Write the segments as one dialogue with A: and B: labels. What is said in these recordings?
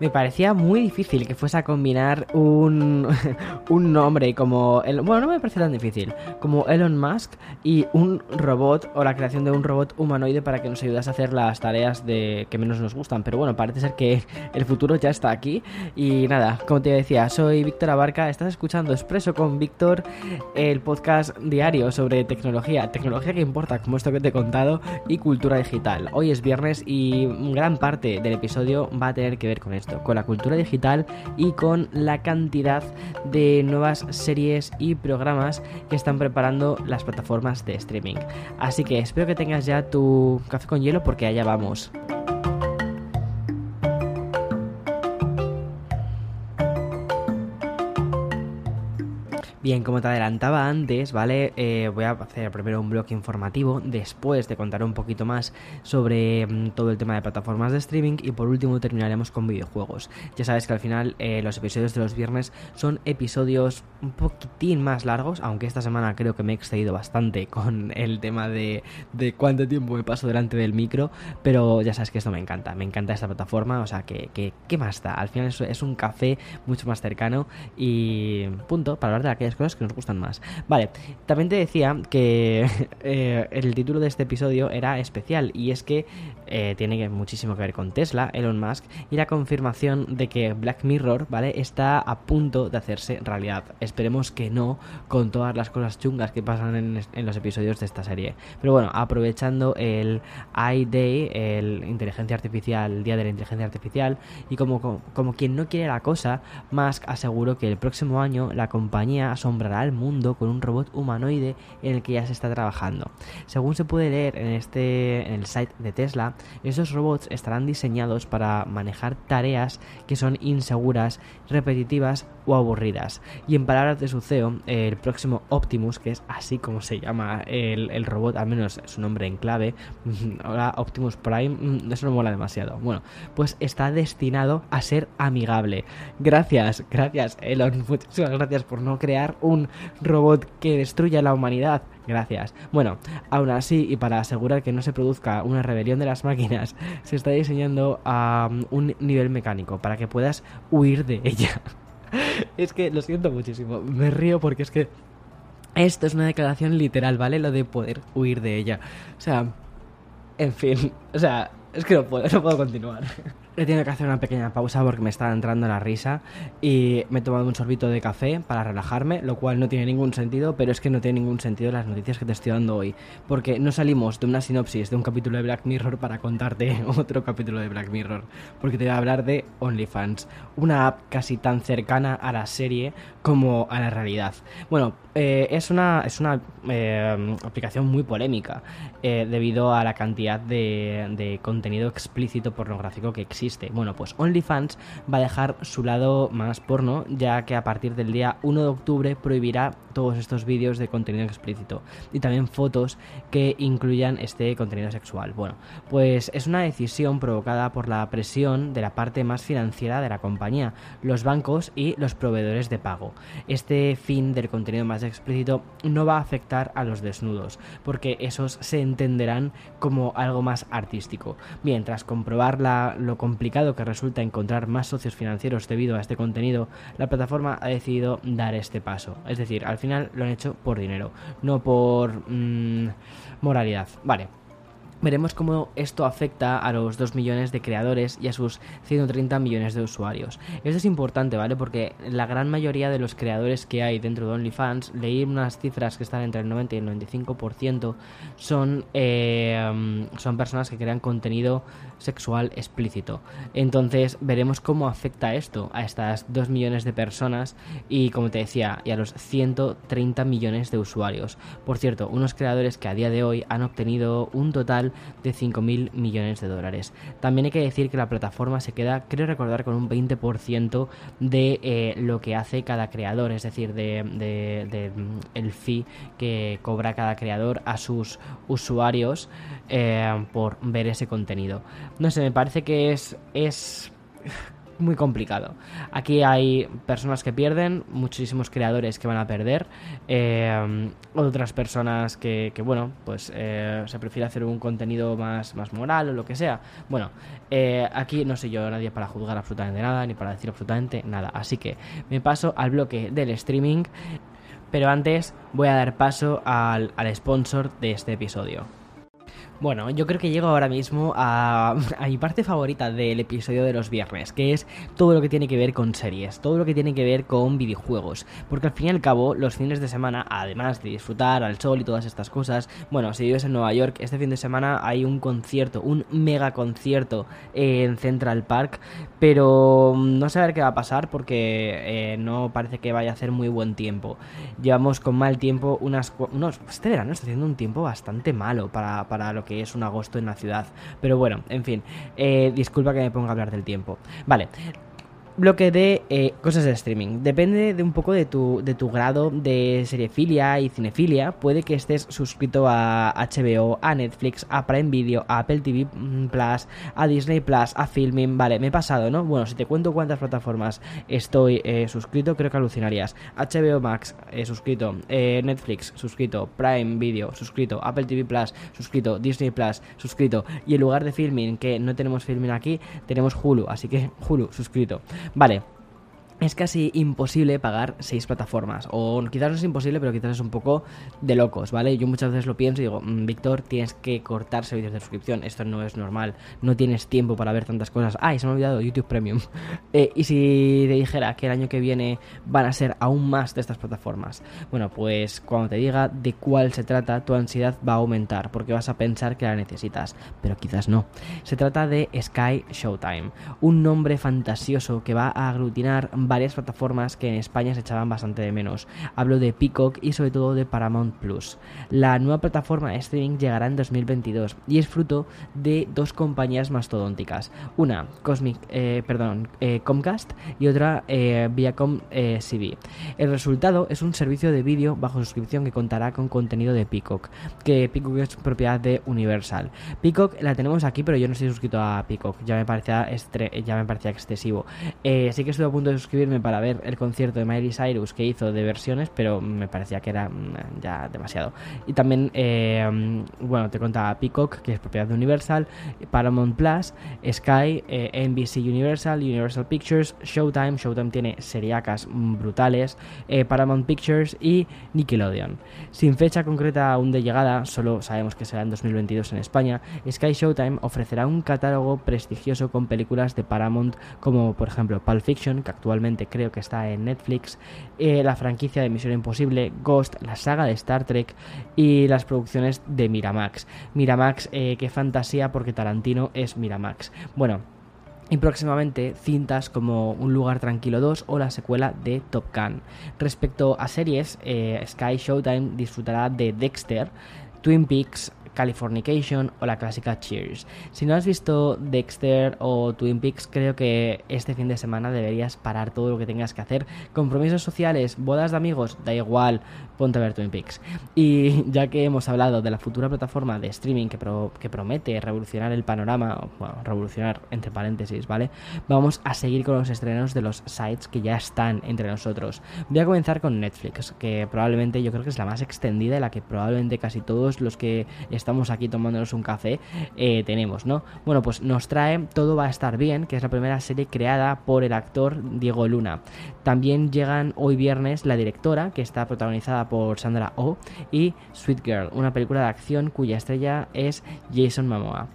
A: Me parecía muy difícil que fuese a combinar un, un nombre como... El, bueno, no me parece tan difícil. Como Elon Musk y un robot o la creación de un robot humanoide para que nos ayudase a hacer las tareas de que menos nos gustan. Pero bueno, parece ser que el futuro ya está aquí. Y nada, como te decía, soy Víctor Abarca. Estás escuchando Expreso con Víctor, el podcast diario sobre tecnología. Tecnología que importa, como esto que te he contado, y cultura digital. Hoy es viernes y gran parte del episodio va a tener que ver con esto con la cultura digital y con la cantidad de nuevas series y programas que están preparando las plataformas de streaming. Así que espero que tengas ya tu café con hielo porque allá vamos. Bien, como te adelantaba antes, ¿vale? Eh, voy a hacer primero un bloque informativo, después te contaré un poquito más sobre mm, todo el tema de plataformas de streaming y por último terminaremos con videojuegos. Ya sabes que al final eh, los episodios de los viernes son episodios un poquitín más largos, aunque esta semana creo que me he excedido bastante con el tema de, de cuánto tiempo me paso delante del micro, pero ya sabes que esto me encanta, me encanta esta plataforma, o sea que, ¿qué más da? Al final es, es un café mucho más cercano y punto, para hablar de aquellas cosas que nos gustan más. Vale, también te decía que eh, el título de este episodio era especial y es que eh, tiene muchísimo que ver con Tesla, Elon Musk y la confirmación de que Black Mirror, ¿vale? Está a punto de hacerse realidad. Esperemos que no con todas las cosas chungas que pasan en, los episodios de esta serie. Pero bueno, aprovechando el iDay, el inteligencia artificial, día de la inteligencia artificial y como, como, como quien no quiere la cosa, Musk aseguró que el próximo año la compañía asombrará al mundo con un robot humanoide en el que ya se está trabajando. Según se puede leer en este en el site de Tesla, estos robots estarán diseñados para manejar tareas que son inseguras, repetitivas o aburridas. Y en palabras de su CEO, el próximo Optimus, que es así como se llama el, el robot, al menos su nombre en clave, ahora Optimus Prime, mm, eso no mola demasiado. Bueno, pues está destinado a ser amigable. Gracias, gracias Elon, muchísimas gracias por no crear un robot que destruya la humanidad. Gracias. Bueno, aún así, y para asegurar que no se produzca una rebelión de las máquinas, se está diseñando a un nivel mecánico para que puedas huir de ella. es que lo siento muchísimo. Me río porque es que esto es una declaración literal, ¿vale? Lo de poder huir de ella. O sea, en fin, o sea, es que no puedo, no puedo continuar. He tenido que hacer una pequeña pausa porque me estaba entrando la risa y me he tomado un sorbito de café para relajarme, lo cual no tiene ningún sentido, pero es que no tiene ningún sentido las noticias que te estoy dando hoy, porque no salimos de una sinopsis de un capítulo de Black Mirror para contarte otro capítulo de Black Mirror, porque te voy a hablar de OnlyFans, una app casi tan cercana a la serie como a la realidad. Bueno, eh, es una, es una eh, aplicación muy polémica eh, debido a la cantidad de, de contenido explícito pornográfico que existe bueno, pues OnlyFans va a dejar su lado más porno, ya que a partir del día 1 de octubre prohibirá todos estos vídeos de contenido explícito y también fotos que incluyan este contenido sexual. Bueno, pues es una decisión provocada por la presión de la parte más financiera de la compañía, los bancos y los proveedores de pago. Este fin del contenido más explícito no va a afectar a los desnudos, porque esos se entenderán como algo más artístico, mientras comprobar lo complicado que resulta encontrar más socios financieros debido a este contenido, la plataforma ha decidido dar este paso. Es decir, al final lo han hecho por dinero, no por mm, moralidad. Vale. Veremos cómo esto afecta a los 2 millones de creadores y a sus 130 millones de usuarios. Esto es importante, ¿vale? Porque la gran mayoría de los creadores que hay dentro de OnlyFans, leí unas cifras que están entre el 90 y el 95%, son, eh, son personas que crean contenido sexual explícito. Entonces veremos cómo afecta esto a estas 2 millones de personas y, como te decía, y a los 130 millones de usuarios. Por cierto, unos creadores que a día de hoy han obtenido un total de 5.000 millones de dólares. También hay que decir que la plataforma se queda, creo recordar, con un 20% de eh, lo que hace cada creador, es decir, de, mm, el fee que cobra cada creador a sus usuarios eh, por ver ese contenido. No sé, me parece que es, es muy complicado. Aquí hay personas que pierden, muchísimos creadores que van a perder, eh, otras personas que, bueno, pues eh, se prefiere hacer un contenido más, más moral o lo que sea. Bueno, eh, aquí no soy yo nadie para juzgar absolutamente nada, ni para decir absolutamente nada. Así que me paso al bloque del streaming, pero antes voy a dar paso al, al sponsor de este episodio. Bueno, yo creo que llego ahora mismo a, mi parte favorita del episodio de los viernes, que es todo lo que tiene que ver con series, todo lo que tiene que ver con videojuegos. Porque al fin y al cabo, los fines de semana, además de disfrutar al sol y todas estas cosas, bueno, si vives en Nueva York, este fin de semana hay un concierto, un mega concierto en Central Park, pero no sé a ver qué va a pasar porque eh, no parece que vaya a hacer muy buen tiempo. Llevamos con mal tiempo unas... Unos, este verano está haciendo un tiempo bastante malo para, para lo que es un agosto en la ciudad. Pero bueno, en fin, eh, disculpa que me ponga a hablar del tiempo. Vale, bloque de eh, cosas de streaming. Depende de un poco de tu, de tu grado de seriefilia y cinefilia. Puede que estés suscrito a HBO, a Netflix, a Prime Video, a Apple TV Plus, a Disney Plus, a Filming. Vale, me he pasado, ¿no? Bueno, si te cuento cuántas plataformas estoy eh, suscrito, creo que alucinarías. HBO Max, eh, suscrito. Netflix, suscrito. Prime Video, suscrito. Apple TV Plus, suscrito. Disney Plus, suscrito. Y en lugar de Filming, que no tenemos Filming aquí, tenemos Hulu. Así que Hulu, suscrito. Vale, es casi imposible pagar seis plataformas. O quizás no es imposible, pero quizás es un poco de locos, ¿vale? Yo muchas veces lo pienso y digo, mm, Víctor, tienes que cortar servicios de suscripción. Esto no es normal. No tienes tiempo para ver tantas cosas. Ay, se me ha olvidado YouTube Premium. Eh, y si te dijera que el año que viene van a ser aún más de estas plataformas. Bueno, pues cuando te diga de cuál se trata, tu ansiedad va a aumentar porque vas a pensar que la necesitas. Pero quizás no. Se trata de Sky Showtime. Un nombre fantasioso que va a aglutinar varias plataformas que en España se echaban bastante de menos. Hablo de Peacock y sobre todo de Paramount Plus. La nueva plataforma de streaming llegará en 2022 y es fruto de dos compañías mastodónticas. Una, Cosmic, eh, perdón, eh, Comcast y otra eh, Viacom CB. El resultado es un servicio de vídeo bajo suscripción que contará con contenido de Peacock, que Peacock es propiedad de Universal. Peacock la tenemos aquí, pero yo no estoy suscrito a Peacock, ya me parecía, ya me parecía excesivo. sí que estoy a punto de para ver el concierto de Miley Cyrus que hizo de versiones, pero me parecía que era mm, ya demasiado. Y también, eh, mm, bueno, te contaba Peacock, que es propiedad de Universal, Paramount Plus, Sky, eh, NBC Universal, Universal Pictures, Showtime, Showtime tiene seriacas brutales, eh, Paramount Pictures y Nickelodeon. Sin fecha concreta aún de llegada, solo sabemos que será en 2022 en España, Sky Showtime ofrecerá un catálogo prestigioso con películas de Paramount como por ejemplo Pulp Fiction, que creo que está en Netflix, eh, la franquicia de Misión Imposible, Ghost, la saga de Star Trek y las producciones de Miramax. Miramax, eh, qué fantasía porque Tarantino es Miramax. Bueno, y próximamente cintas como Un lugar tranquilo 2 o la secuela de Top Gun. Respecto a series, eh, Sky Showtime disfrutará de Dexter, Twin Peaks, Californication o la clásica Cheers. Si no has visto Dexter o Twin Peaks, creo que este fin de semana deberías parar todo lo que tengas que hacer. Compromisos sociales, bodas de amigos, da igual, ponte a ver Twin Peaks. Y ya que hemos hablado de la futura plataforma de streaming que, promete revolucionar el panorama, bueno, revolucionar entre paréntesis, ¿vale? Vamos a seguir con los estrenos de los sites que ya están entre nosotros. Voy a comenzar con Netflix, que probablemente yo creo que es la más extendida y la que probablemente casi todos los que estamos aquí tomándonos un café, eh, tenemos, ¿no? Bueno, pues nos trae Todo va a estar bien, que es la primera serie creada por el actor Diego Luna. También llegan hoy viernes La directora, que está protagonizada por Sandra Oh, y Sweet Girl, una película de acción cuya estrella es Jason Momoa.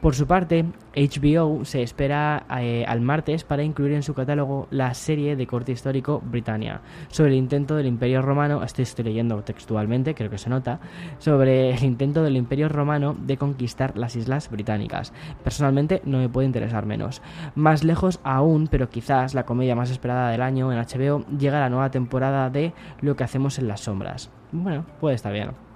A: Por su parte, HBO se espera eh, al martes para incluir en su catálogo la serie de corte histórico Britannia, sobre el intento del Imperio Romano, estoy, estoy leyendo textualmente, creo que se nota, sobre el intento del Imperio Romano de conquistar las Islas Británicas. Personalmente no me puede interesar menos. Más lejos aún, pero quizás la comedia más esperada del año en HBO, llega la nueva temporada de Lo que hacemos en las sombras. Bueno, puede estar bien.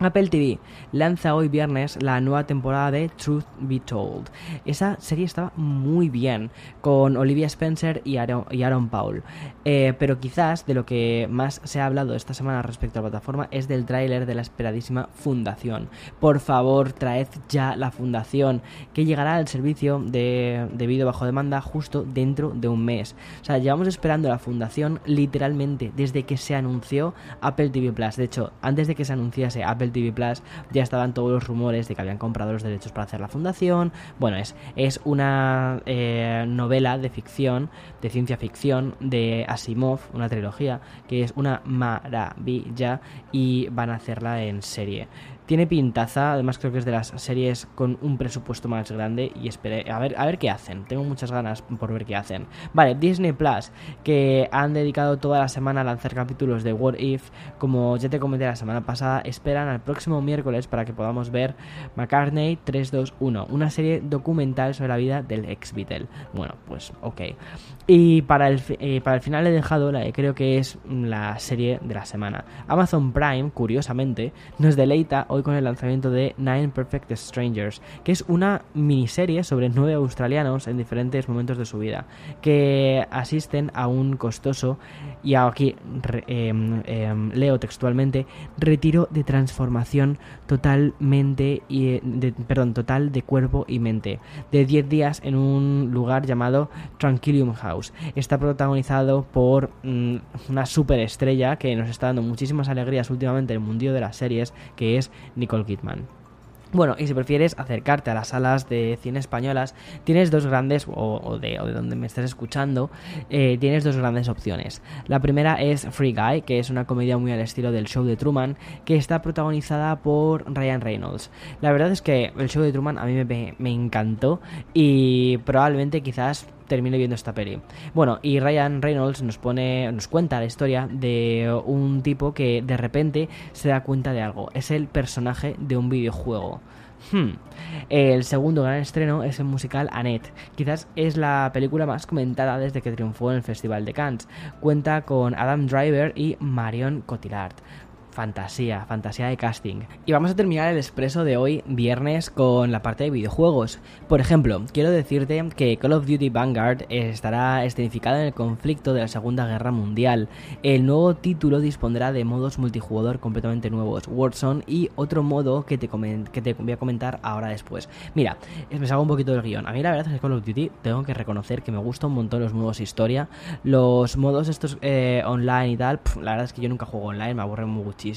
A: Apple TV lanza hoy viernes la nueva temporada de Truth Be Told. Esa serie estaba muy bien, con Olivia Spencer y Aaron, Paul. Eh, pero quizás de lo que más se ha hablado esta semana respecto a la plataforma es del tráiler de la esperadísima Fundación. Por favor, traed ya la Fundación, que llegará al servicio de, de vídeo bajo demanda justo dentro de un mes. O sea, llevamos esperando la Fundación literalmente desde que se anunció Apple TV Plus. De hecho, antes de que se anunciase Apple TV Plus ya estaban todos los rumores de que habían comprado los derechos para hacer la fundación. Bueno, es, es una eh, novela de ficción, de ciencia ficción, de Asimov, una trilogía, que es una maravilla y van a hacerla en serie. Tiene pintaza, además creo que es de las series con un presupuesto más grande y esperé a ver, a ver qué hacen. Tengo muchas ganas por ver qué hacen. Vale, Disney Plus, que han dedicado toda la semana a lanzar capítulos de What If, como ya te comenté la semana pasada, esperan al próximo miércoles para que podamos ver McCartney 321, una serie documental sobre la vida del ex Beatle. Bueno, pues ok. Y para el, eh, para el final he dejado, la, creo que es la serie de la semana. Amazon Prime, curiosamente, nos deleita con el lanzamiento de Nine Perfect Strangers, que es una miniserie sobre nueve australianos en diferentes momentos de su vida, que asisten a un costoso, y aquí em, leo textualmente, retiro de transformación totalmente, y, de, perdón, total de cuerpo y mente, de 10 días en un lugar llamado Tranquilium House. Está protagonizado por mm, una superestrella que nos está dando muchísimas alegrías últimamente en el mundo de las series, que es Nicole Kidman. Bueno, y si prefieres acercarte a las salas de cine españolas, tienes dos grandes, o, de, donde me estés escuchando, eh, tienes dos grandes opciones. La primera es Free Guy, que es una comedia muy al estilo del show de Truman, que está protagonizada por Ryan Reynolds. La verdad es que el show de Truman a mí me encantó y probablemente quizás termine viendo esta peli. Bueno, y Ryan Reynolds nos pone, nos cuenta la historia de un tipo que de repente se da cuenta de algo. Es el personaje de un videojuego. Hmm. El segundo gran estreno es el musical Annette. Quizás es la película más comentada desde que triunfó en el Festival de Cannes. Cuenta con Adam Driver y Marion Cotillard fantasía, fantasía de casting. Y vamos a terminar el expreso de hoy, viernes, con la parte de videojuegos. Por ejemplo, quiero decirte que Call of Duty Vanguard estará escenificado en el conflicto de la Segunda Guerra Mundial. El nuevo título dispondrá de modos multijugador completamente nuevos, Warzone y otro modo que te, que te voy a comentar ahora después. Mira, me salgo un poquito del guion. A mí la verdad es que Call of Duty tengo que reconocer que me gusta un montón los modos historia. Los modos estos eh, online y tal, la verdad es que yo nunca juego online, me aburren muchísimo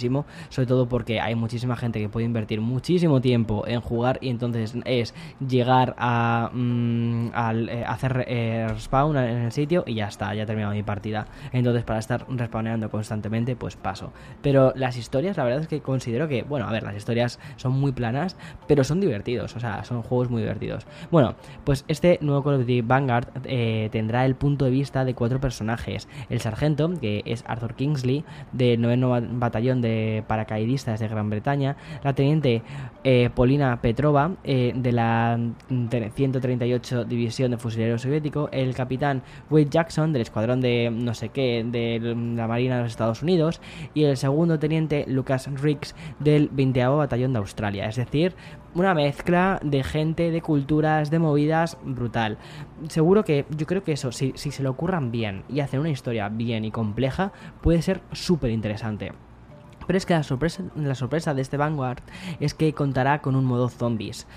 A: sobre todo porque hay muchísima gente que puede invertir muchísimo tiempo en jugar y entonces es llegar a mm, eh, hacer eh, respawn en el sitio y ya está, ya he terminado mi partida. Entonces para estar respawneando constantemente, pues paso. Pero las historias, la verdad es que considero que, bueno, a ver, las historias son muy planas, pero son divertidos, o sea, son juegos muy divertidos. Bueno, pues este nuevo Call of Duty Vanguard eh, tendrá el punto de vista de cuatro personajes. El sargento, que es Arthur Kingsley, del 9 Batallón de paracaidistas de Gran Bretaña, la teniente eh, Polina Petrova eh, de la 138 División de Fusileros Soviético, el capitán Wade Jackson del escuadrón de no sé qué de la Marina de los Estados Unidos y el segundo teniente Lucas Riggs del 20 Batallón de Australia. Es decir, una mezcla de gente, de culturas, de movidas brutal. Seguro que yo creo que eso, si, si se le ocurran bien y hacen una historia bien y compleja, puede ser súper interesante. Pero es que la sorpresa, la sorpresa de este Vanguard es que contará con un modo zombies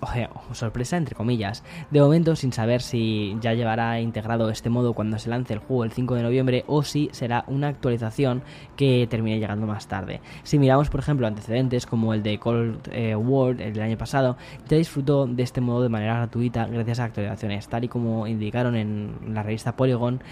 A: o sea, sorpresa entre comillas. De momento sin saber si ya llevará integrado este modo cuando se lance el juego el 5 de noviembre o si será una actualización que termine llegando más tarde. Si miramos por ejemplo antecedentes como el de Cold eh, War el del año pasado, ya disfrutó de este modo de manera gratuita gracias a actualizaciones, tal y como indicaron en la revista Polygon,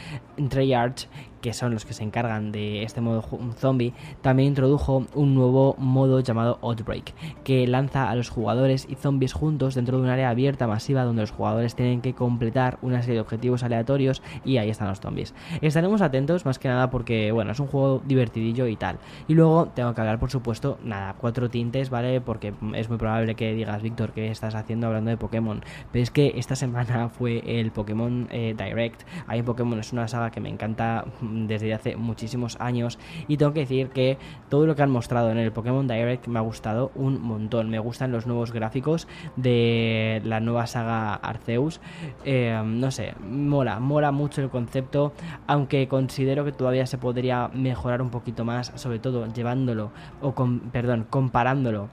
A: Treyarch que son los que se encargan de este modo zombie, también introdujo un nuevo modo llamado Outbreak, que lanza a los jugadores y zombies juntos dentro de un área abierta masiva donde los jugadores tienen que completar una serie de objetivos aleatorios y ahí están los zombies. Estaremos atentos más que nada porque, bueno, es un juego divertidillo y tal. Y luego tengo que hablar, por supuesto, nada, cuatro tintes, ¿vale? Porque es muy probable que digas, Víctor, ¿qué estás haciendo hablando de Pokémon? Pero es que esta semana fue el Pokémon eh, Direct. Hay Pokémon es una saga que me encanta desde hace muchísimos años y tengo que decir que todo lo que han mostrado en el Pokémon Direct me ha gustado un montón. Me gustan los nuevos gráficos de la nueva saga Arceus. Eh, no sé, mola, mola mucho el concepto, aunque considero que todavía se podría mejorar un poquito más, sobre todo llevándolo, o con, perdón, comparándolo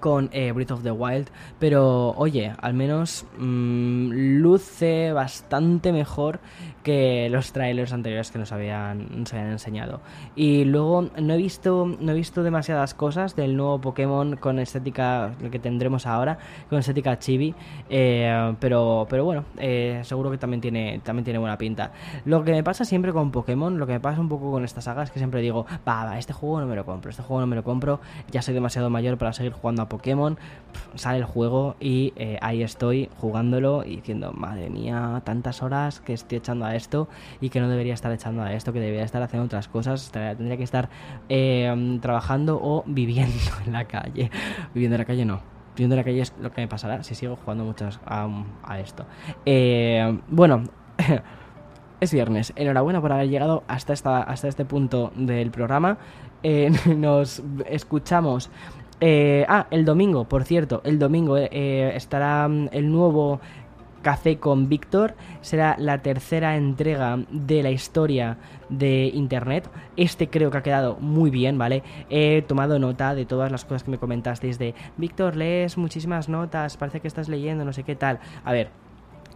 A: con eh, Breath of the Wild, pero oye, al menos mm, luce bastante mejor que los trailers anteriores que nos habían, nos habían enseñado. Y luego no he visto no he visto demasiadas cosas del nuevo Pokémon con estética el que tendremos ahora, con estética chibi, eh, pero pero bueno, eh, seguro que también tiene también tiene buena pinta. Lo que me pasa siempre con Pokémon, lo que me pasa un poco con esta saga es que siempre digo, va, va, este juego no me lo compro, este juego no me lo compro, ya soy demasiado mayor para seguir jugando a Pokémon, sale el juego y eh, ahí estoy jugándolo y diciendo, madre mía, tantas horas que estoy echando a esto y que no debería estar echando a esto, que debería estar haciendo otras cosas, tendría que estar eh, trabajando o viviendo en la calle. Viviendo en la calle no. Viviendo en la calle es lo que me pasará si sigo jugando muchas a, esto. Eh, bueno. Es viernes. Enhorabuena por haber llegado hasta, esta, hasta este punto del programa. Eh, nos escuchamos eh, ah, el domingo, por cierto, el domingo eh, estará mm, el nuevo Café con Víctor. Será la tercera entrega de la historia de Internet. Este creo que ha quedado muy bien, ¿vale? He tomado nota de todas las cosas que me comentasteis de Víctor, lees muchísimas notas, parece que estás leyendo, no sé qué tal. A ver,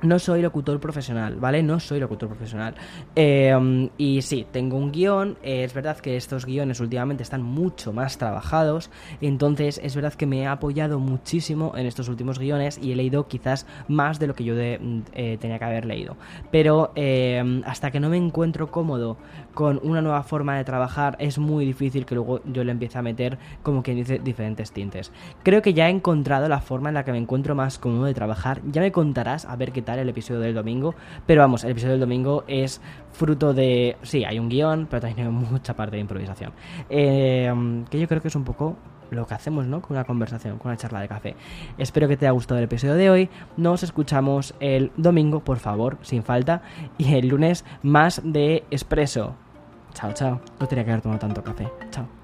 A: no soy locutor profesional, ¿vale? No soy locutor profesional. Em, y sí, tengo un guion. es verdad que estos guiones últimamente están mucho más trabajados. Entonces, es verdad que me he apoyado muchísimo en estos últimos guiones y he leído quizás más de lo que yo eh, tenía que haber leído. Pero em, hasta que no me encuentro cómodo con una nueva forma de trabajar, es muy difícil que luego yo le empiece a meter, como quien dice, diferentes tintes. Creo que ya he encontrado la forma en la que me encuentro más cómodo de trabajar. Ya me contarás a ver qué el episodio del domingo. Pero vamos, el episodio del domingo es fruto de... Sí, hay un guion, pero también hay mucha parte de improvisación. Eh, que yo creo que es un poco lo que hacemos, ¿no? Con una conversación, con una charla de café. Espero que te haya gustado el episodio de hoy. Nos escuchamos el domingo, por favor, sin falta. Y el lunes más de expreso. Chao, chao. No tenía que haber tomado tanto café. Chao.